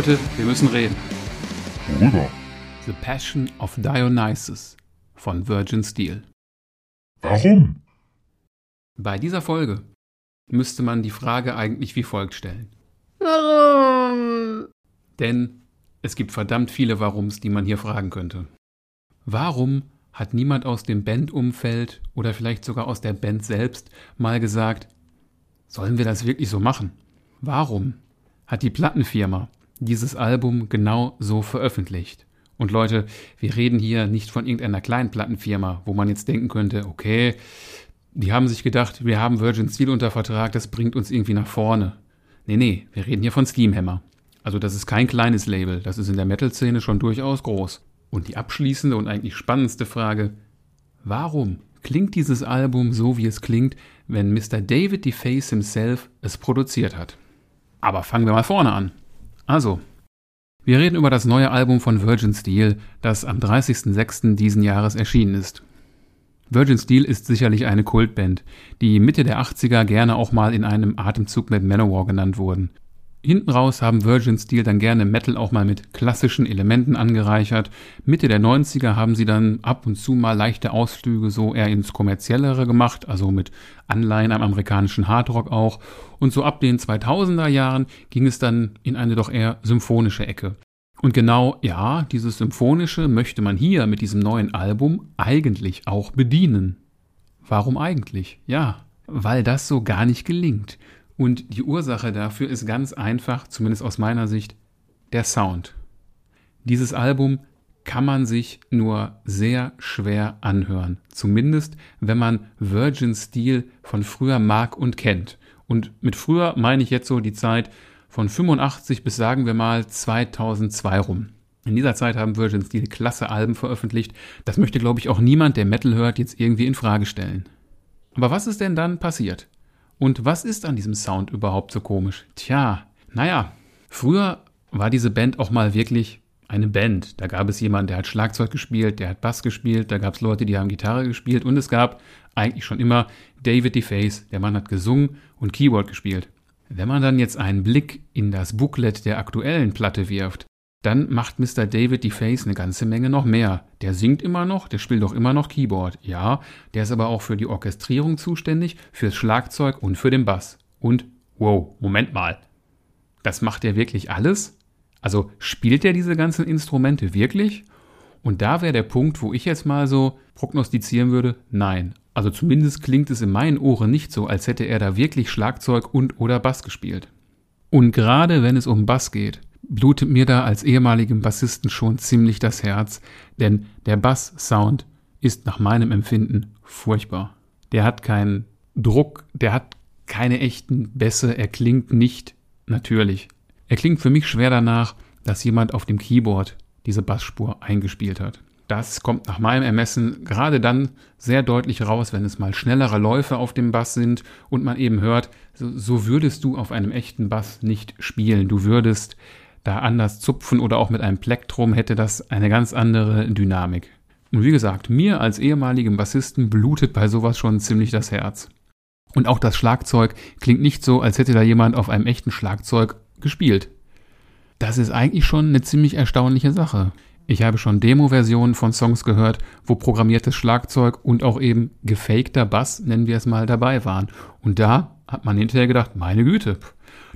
Leute, wir müssen reden. Worüber? The Passion of Dionysus von Virgin Steel. Warum? Bei dieser Folge müsste man die Frage eigentlich wie folgt stellen. Warum? Denn es gibt verdammt viele Warums, die man hier fragen könnte. Warum hat niemand aus dem Bandumfeld oder vielleicht sogar aus der Band selbst mal gesagt, sollen wir das wirklich so machen? Warum hat die Plattenfirma dieses Album genau so veröffentlicht? Und Leute, wir reden hier nicht von irgendeiner kleinen Plattenfirma, wo man jetzt denken könnte, okay, die haben sich gedacht, wir haben Virgin Steel unter Vertrag, das bringt uns irgendwie nach vorne. Nee, nee, wir reden hier von Steamhammer. Also das ist kein kleines Label, das ist in der Metal-Szene schon durchaus groß. Und die abschließende und eigentlich spannendste Frage, warum klingt dieses Album so, wie es klingt, wenn Mr. David DeFace himself es produziert hat? Aber fangen wir mal vorne an. Also, wir reden über das neue Album von Virgin Steel, das am 30.06. diesen Jahres erschienen ist. Virgin Steel ist sicherlich eine Kultband, die Mitte der 80er gerne auch mal in einem Atemzug mit Manowar genannt wurden. Hinten raus haben Virgin Steel dann gerne Metal auch mal mit klassischen Elementen angereichert. Mitte der 90er haben sie dann ab und zu mal leichte Ausflüge so eher ins kommerziellere gemacht, also mit Anleihen am amerikanischen Hardrock auch. Und so ab den 2000er Jahren ging es dann in eine doch eher symphonische Ecke. Und genau, ja, dieses Symphonische möchte man hier mit diesem neuen Album eigentlich auch bedienen. Warum eigentlich? Ja, weil das so gar nicht gelingt. Und die Ursache dafür ist ganz einfach, zumindest aus meiner Sicht, der Sound. Dieses Album kann man sich nur sehr schwer anhören. Zumindest, wenn man Virgin Steel von früher mag und kennt. Und mit früher meine ich jetzt so die Zeit von 85 bis sagen wir mal 2002 rum. In dieser Zeit haben Virgin Steel klasse Alben veröffentlicht. Das möchte, glaube ich, auch niemand, der Metal hört, jetzt irgendwie in Frage stellen. Aber was ist denn dann passiert? Und was ist an diesem Sound überhaupt so komisch? Tja, naja, früher war diese Band auch mal wirklich eine Band. Da gab es jemanden, der hat Schlagzeug gespielt, der hat Bass gespielt, da gab es Leute, die haben Gitarre gespielt und es gab eigentlich schon immer David DeFace, der Mann hat gesungen und Keyboard gespielt. Wenn man dann jetzt einen Blick in das Booklet der aktuellen Platte wirft, dann macht Mr. David DeFace eine ganze Menge noch mehr. Der singt immer noch, der spielt auch immer noch Keyboard. Ja, der ist aber auch für die Orchestrierung zuständig, fürs Schlagzeug und für den Bass. Und, wow, Moment mal. Das macht er wirklich alles? Also spielt er diese ganzen Instrumente wirklich? Und da wäre der Punkt, wo ich jetzt mal so prognostizieren würde, nein. Also zumindest klingt es in meinen Ohren nicht so, als hätte er da wirklich Schlagzeug und oder Bass gespielt. Und gerade wenn es um Bass geht, blutet mir da als ehemaligem Bassisten schon ziemlich das Herz, denn der Bass-Sound ist nach meinem Empfinden furchtbar. Der hat keinen Druck, der hat keine echten Bässe, er klingt nicht natürlich. Er klingt für mich schwer danach, dass jemand auf dem Keyboard diese Bassspur eingespielt hat. Das kommt nach meinem Ermessen gerade dann sehr deutlich raus, wenn es mal schnellere Läufe auf dem Bass sind und man eben hört, so, würdest du auf einem echten Bass nicht spielen. Du würdest da anders zupfen oder auch mit einem Plektrum hätte das eine ganz andere Dynamik. Und wie gesagt, mir als ehemaligem Bassisten blutet bei sowas schon ziemlich das Herz. Und auch das Schlagzeug klingt nicht so, als hätte da jemand auf einem echten Schlagzeug gespielt. Das ist eigentlich schon eine ziemlich erstaunliche Sache. Ich habe schon Demo-Versionen von Songs gehört, wo programmiertes Schlagzeug und auch eben gefakter Bass, nennen wir es mal, dabei waren. Und da hat man hinterher gedacht, meine Güte,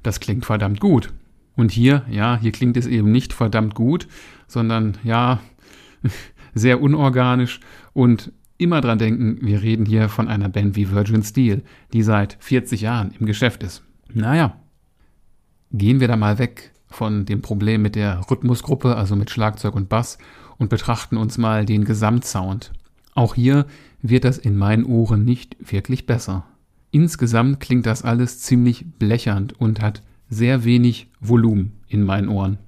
das klingt verdammt gut. Und hier, ja, hier klingt es eben nicht verdammt gut, sondern ja, sehr unorganisch und immer dran denken, wir reden hier von einer Band wie Virgin Steel, die seit 40 Jahren im Geschäft ist. Naja, gehen wir da mal weg von dem Problem mit der Rhythmusgruppe, also mit Schlagzeug und Bass, und betrachten uns mal den Gesamtsound. Auch hier wird das in meinen Ohren nicht wirklich besser. Insgesamt klingt das alles ziemlich blechernd und hat sehr wenig Volumen in meinen Ohren.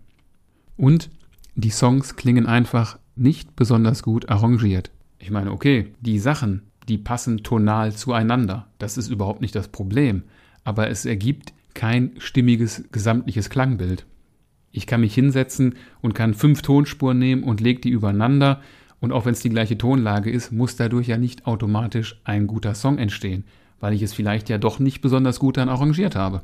Und die Songs klingen einfach nicht besonders gut arrangiert. Ich meine, okay, die Sachen, die passen tonal zueinander. Das ist überhaupt nicht das Problem. Aber es ergibt kein stimmiges gesamtliches Klangbild. Ich kann mich hinsetzen und kann fünf Tonspuren nehmen und leg die übereinander. Und auch wenn es die gleiche Tonlage ist, muss dadurch ja nicht automatisch ein guter Song entstehen, weil ich es vielleicht ja doch nicht besonders gut dann arrangiert habe.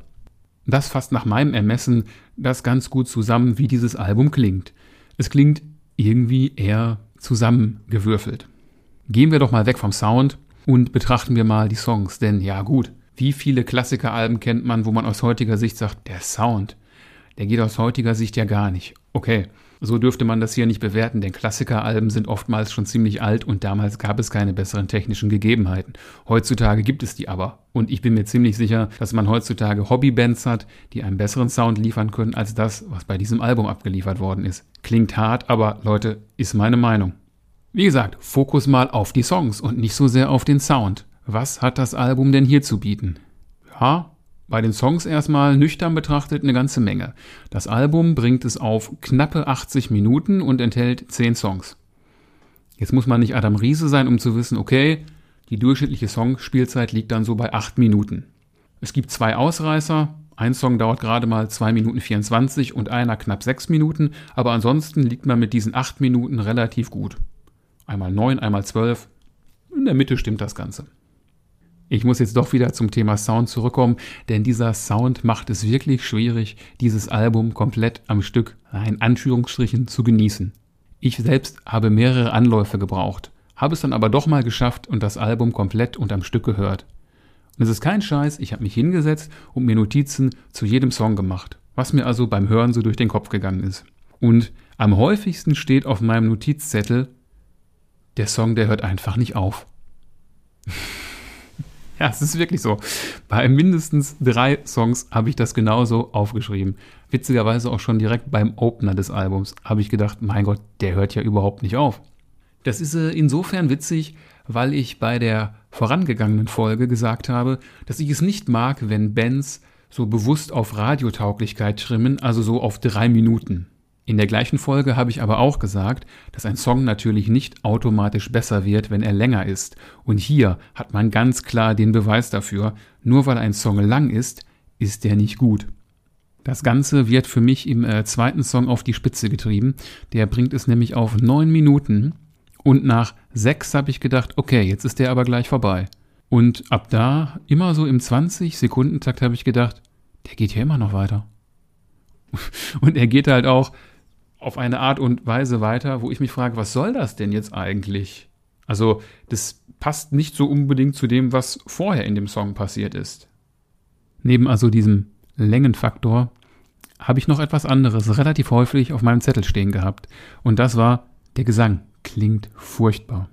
Das fasst nach meinem Ermessen das ganz gut zusammen, wie dieses Album klingt. Es klingt irgendwie eher zusammengewürfelt. Gehen wir doch mal weg vom Sound und betrachten wir mal die Songs, denn ja gut, wie viele Klassikeralben kennt man, wo man aus heutiger Sicht sagt, der Sound, der geht aus heutiger Sicht ja gar nicht. Okay, so dürfte man das hier nicht bewerten, denn Klassikeralben sind oftmals schon ziemlich alt und damals gab es keine besseren technischen Gegebenheiten. Heutzutage gibt es die aber. Und ich bin mir ziemlich sicher, dass man heutzutage Hobbybands hat, die einen besseren Sound liefern können als das, was bei diesem Album abgeliefert worden ist. Klingt hart, aber Leute, ist meine Meinung. Wie gesagt, Fokus mal auf die Songs und nicht so sehr auf den Sound. Was hat das Album denn hier zu bieten? Ja, bei den Songs erstmal nüchtern betrachtet eine ganze Menge. Das Album bringt es auf knappe 80 Minuten und enthält 10 Songs. Jetzt muss man nicht Adam Riese sein, um zu wissen, okay, die durchschnittliche Songspielzeit liegt dann so bei 8 Minuten. Es gibt zwei Ausreißer. Ein Song dauert gerade mal 2 Minuten 24 und einer knapp 6 Minuten, aber ansonsten liegt man mit diesen 8 Minuten relativ gut. Einmal 9, einmal 12. In der Mitte stimmt das Ganze. Ich muss jetzt doch wieder zum Thema Sound zurückkommen, denn dieser Sound macht es wirklich schwierig, dieses Album komplett am Stück, in Anführungsstrichen, zu genießen. Ich selbst habe mehrere Anläufe gebraucht, habe es dann aber doch mal geschafft und das Album komplett und am Stück gehört. Und es ist kein Scheiß, ich habe mich hingesetzt und mir Notizen zu jedem Song gemacht, was mir also beim Hören so durch den Kopf gegangen ist. Und am häufigsten steht auf meinem Notizzettel, der Song, der hört einfach nicht auf. Ja, es ist wirklich so. Bei mindestens drei Songs habe ich das genauso aufgeschrieben. Witzigerweise auch schon direkt beim Opener des Albums habe ich gedacht, mein Gott, der hört ja überhaupt nicht auf. Das ist äh, insofern witzig, weil ich bei der vorangegangenen Folge gesagt habe, dass ich es nicht mag, wenn Bands so bewusst auf Radiotauglichkeit trimmen, also so auf drei Minuten. In der gleichen Folge habe ich aber auch gesagt, dass ein Song natürlich nicht automatisch besser wird, wenn er länger ist. Und hier hat man ganz klar den Beweis dafür, nur weil ein Song lang ist, ist er nicht gut. Das Ganze wird für mich im äh, zweiten Song auf die Spitze getrieben. Der bringt es nämlich auf neun Minuten. Und nach sechs habe ich gedacht, okay, jetzt ist der aber gleich vorbei. Und ab da, immer so im 20-Sekundentakt, habe ich gedacht, der geht hier immer noch weiter. Und er geht halt auch auf eine Art und Weise weiter, wo ich mich frage, was soll das denn jetzt eigentlich? Also, das passt nicht so unbedingt zu dem, was vorher in dem Song passiert ist. Neben also diesem Längenfaktor habe ich noch etwas anderes relativ häufig auf meinem Zettel stehen gehabt. Und das war, der Gesang klingt furchtbar.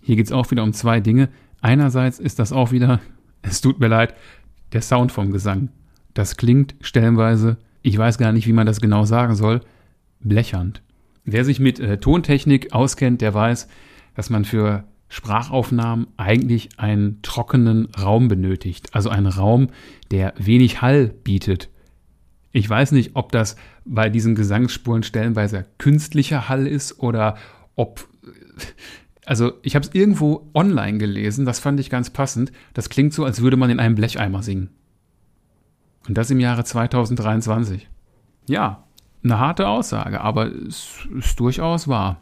Hier geht es auch wieder um zwei Dinge. Einerseits ist das auch wieder, es tut mir leid, der Sound vom Gesang. Das klingt stellenweise, ich weiß gar nicht, wie man das genau sagen soll, blechernd. Wer sich mit äh, Tontechnik auskennt, der weiß, dass man für Sprachaufnahmen eigentlich einen trockenen Raum benötigt. Also einen Raum, der wenig Hall bietet. Ich weiß nicht, ob das bei diesen Gesangsspuren stellenweise künstlicher Hall ist oder ob. Also, ich habe es irgendwo online gelesen, das fand ich ganz passend. Das klingt so, als würde man in einem Blecheimer singen. Und das im Jahre 2023. Ja, eine harte Aussage, aber es ist durchaus wahr.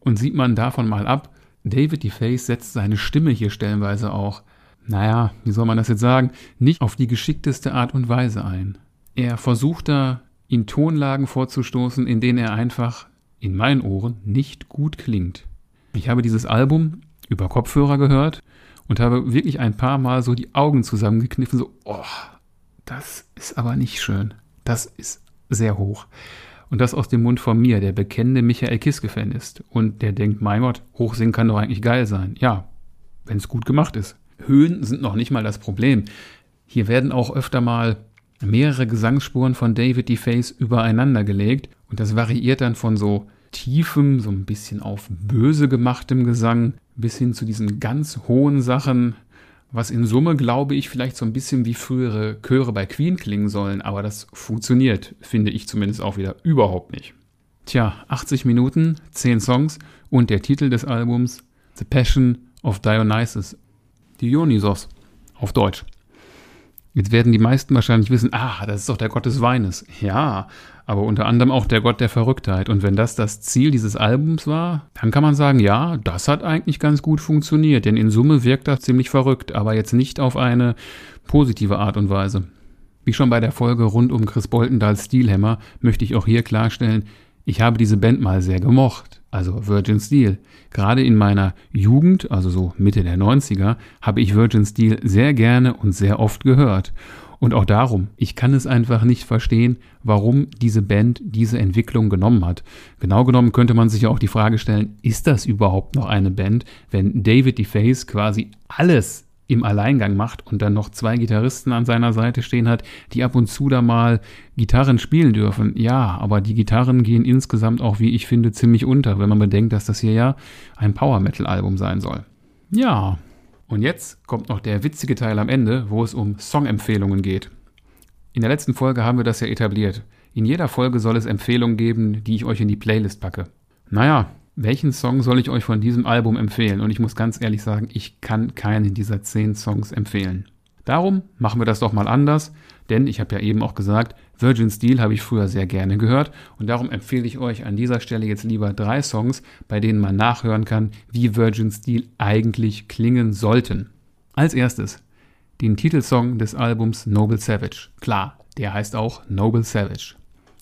Und sieht man davon mal ab, David DeFace setzt seine Stimme hier stellenweise auch, naja, wie soll man das jetzt sagen, nicht auf die geschickteste Art und Weise ein. Er versucht da, in Tonlagen vorzustoßen, in denen er einfach, in meinen Ohren, nicht gut klingt. Ich habe dieses Album über Kopfhörer gehört und habe wirklich ein paar Mal so die Augen zusammengekniffen, so, oh, das ist aber nicht schön. Das ist sehr hoch. Und das aus dem Mund von mir, der bekennende Michael Kiske-Fan ist und der denkt, mein Gott, hochsingen kann doch eigentlich geil sein. Ja, wenn es gut gemacht ist. Höhen sind noch nicht mal das Problem. Hier werden auch öfter mal mehrere Gesangsspuren von David DeFace übereinander gelegt und das variiert dann von so tiefem, so ein bisschen auf böse gemachtem Gesang bis hin zu diesen ganz hohen Sachen, was in Summe, glaube ich, vielleicht so ein bisschen wie frühere Chöre bei Queen klingen sollen, aber das funktioniert, finde ich zumindest auch wieder überhaupt nicht. Tja, 80 Minuten, 10 Songs und der Titel des Albums The Passion of Dionysus, Dionysos auf Deutsch. Jetzt werden die meisten wahrscheinlich wissen, ah, das ist doch der Gott des Weines. Ja, aber unter anderem auch der Gott der Verrücktheit. Und wenn das das Ziel dieses Albums war, dann kann man sagen, ja, das hat eigentlich ganz gut funktioniert, denn in Summe wirkt das ziemlich verrückt, aber jetzt nicht auf eine positive Art und Weise. Wie schon bei der Folge rund um Chris Boltendals Steelhammer möchte ich auch hier klarstellen, ich habe diese Band mal sehr gemocht, also Virgin Steel. Gerade in meiner Jugend, also so Mitte der 90er, habe ich Virgin Steel sehr gerne und sehr oft gehört. Und auch darum, ich kann es einfach nicht verstehen, warum diese Band diese Entwicklung genommen hat. Genau genommen könnte man sich auch die Frage stellen, ist das überhaupt noch eine Band, wenn David DeFace quasi alles im Alleingang macht und dann noch zwei Gitarristen an seiner Seite stehen hat, die ab und zu da mal Gitarren spielen dürfen. Ja, aber die Gitarren gehen insgesamt auch, wie ich finde, ziemlich unter, wenn man bedenkt, dass das hier ja ein Power Metal Album sein soll. Ja, und jetzt kommt noch der witzige Teil am Ende, wo es um Songempfehlungen geht. In der letzten Folge haben wir das ja etabliert. In jeder Folge soll es Empfehlungen geben, die ich euch in die Playlist packe. Naja, welchen Song soll ich euch von diesem Album empfehlen? Und ich muss ganz ehrlich sagen, ich kann keinen dieser zehn Songs empfehlen. Darum machen wir das doch mal anders, denn ich habe ja eben auch gesagt, Virgin Steel habe ich früher sehr gerne gehört und darum empfehle ich euch an dieser Stelle jetzt lieber drei Songs, bei denen man nachhören kann, wie Virgin Steel eigentlich klingen sollten. Als erstes den Titelsong des Albums Noble Savage. Klar, der heißt auch Noble Savage.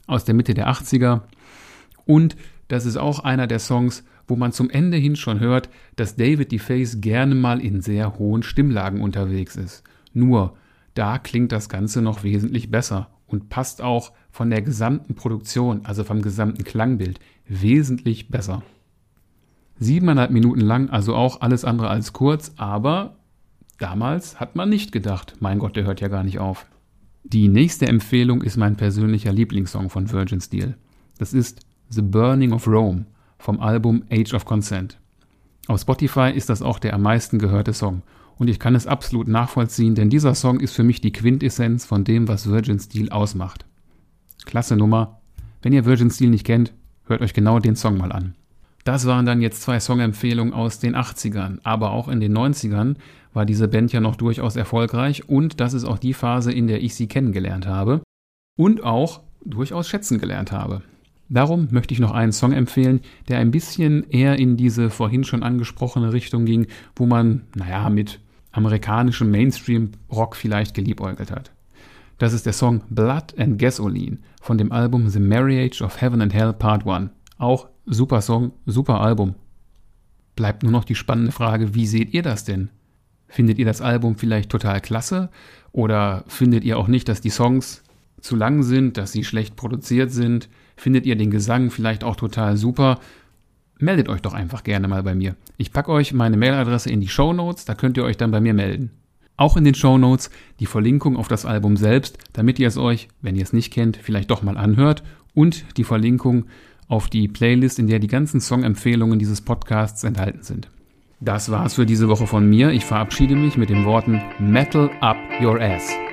Aus der Mitte der 80er und das ist auch einer der Songs, wo man zum Ende hin schon hört, dass David DeFace gerne mal in sehr hohen Stimmlagen unterwegs ist. Nur, da klingt das Ganze noch wesentlich besser und passt auch von der gesamten Produktion, also vom gesamten Klangbild, wesentlich besser. Siebeneinhalb Minuten lang, also auch alles andere als kurz, aber damals hat man nicht gedacht, mein Gott, der hört ja gar nicht auf. Die nächste Empfehlung ist mein persönlicher Lieblingssong von Virgin Steel. Das ist The Burning of Rome vom Album Age of Consent. Auf Spotify ist das auch der am meisten gehörte Song und ich kann es absolut nachvollziehen, denn dieser Song ist für mich die Quintessenz von dem, was Virgin Steel ausmacht. Klasse Nummer. Wenn ihr Virgin Steel nicht kennt, hört euch genau den Song mal an. Das waren dann jetzt zwei Songempfehlungen aus den 80ern, aber auch in den 90ern war diese Band ja noch durchaus erfolgreich und das ist auch die Phase, in der ich sie kennengelernt habe und auch durchaus schätzen gelernt habe. Darum möchte ich noch einen Song empfehlen, der ein bisschen eher in diese vorhin schon angesprochene Richtung ging, wo man, naja, mit amerikanischem Mainstream-Rock vielleicht geliebäugelt hat. Das ist der Song Blood and Gasoline von dem Album The Marriage of Heaven and Hell Part 1. Auch super Song, super Album. Bleibt nur noch die spannende Frage, wie seht ihr das denn? Findet ihr das Album vielleicht total klasse? Oder findet ihr auch nicht, dass die Songs zu lang sind, dass sie schlecht produziert sind? Findet ihr den Gesang vielleicht auch total super? Meldet euch doch einfach gerne mal bei mir. Ich packe euch meine Mailadresse in die Show Notes, da könnt ihr euch dann bei mir melden. Auch in den Show Notes die Verlinkung auf das Album selbst, damit ihr es euch, wenn ihr es nicht kennt, vielleicht doch mal anhört und die Verlinkung auf die Playlist, in der die ganzen Songempfehlungen dieses Podcasts enthalten sind. Das war's für diese Woche von mir. Ich verabschiede mich mit den Worten Metal up your ass.